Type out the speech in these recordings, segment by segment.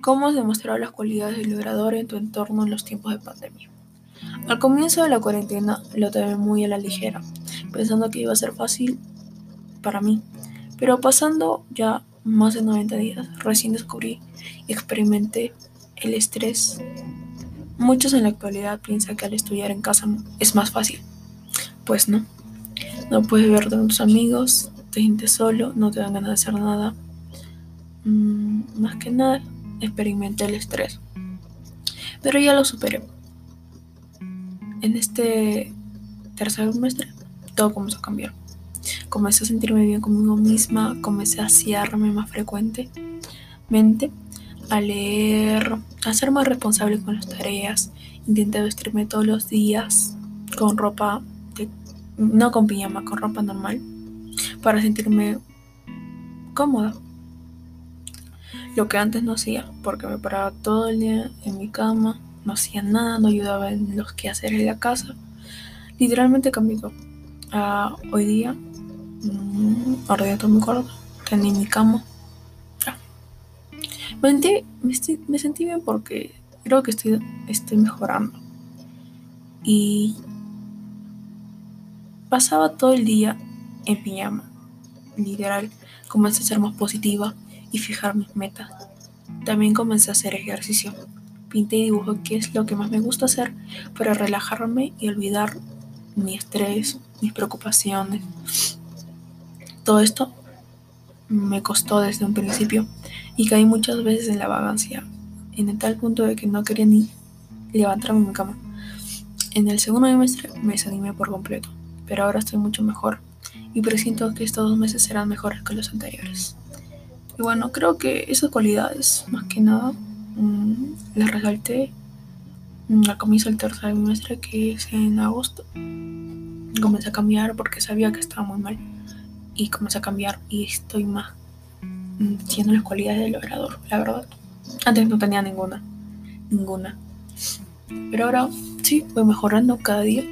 ¿Cómo has demostrado las cualidades del logrador en tu entorno en los tiempos de pandemia? Al comienzo de la cuarentena lo tomé muy a la ligera, pensando que iba a ser fácil para mí, pero pasando ya más de 90 días, recién descubrí y experimenté el estrés. Muchos en la actualidad piensan que al estudiar en casa es más fácil. Pues no. No puedes ver a tus amigos, te sientes solo, no te dan ganas de hacer nada. Mm, más que nada, experimenté el estrés. Pero ya lo superé. En este tercer semestre todo comenzó a cambiar. Comencé a sentirme bien conmigo misma, comencé a asearme más frecuentemente, a leer, a ser más responsable con las tareas. Intenté vestirme todos los días con ropa, no con pijama, con ropa normal, para sentirme cómoda lo que antes no hacía, porque me paraba todo el día en mi cama, no hacía nada, no ayudaba en los quehaceres de la casa. Literalmente cambió. Uh, hoy día, mmm, todo mi cuarto, tenía mi cama. Me, sentí, me, sentí bien porque creo que estoy, estoy mejorando. Y pasaba todo el día en pijama, literal, comencé a ser más positiva y fijar mis metas. También comencé a hacer ejercicio. Pinté y dibujé qué es lo que más me gusta hacer para relajarme y olvidar mi estrés, mis preocupaciones. Todo esto me costó desde un principio y caí muchas veces en la vagancia, en el tal punto de que no quería ni levantarme de mi cama. En el segundo semestre me desanimé por completo, pero ahora estoy mucho mejor y presiento que estos dos meses serán mejores que los anteriores. Y bueno, creo que esas cualidades, más que nada, mmm, las resalté al comienzo del tercer semestre, que es en agosto. Comencé a cambiar porque sabía que estaba muy mal. Y comencé a cambiar y estoy más siendo las cualidades del orador, la verdad. Antes no tenía ninguna, ninguna. Pero ahora sí, voy mejorando cada día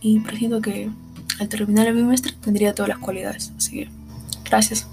y presiento que al terminar el semestre tendría todas las cualidades. Así que, gracias.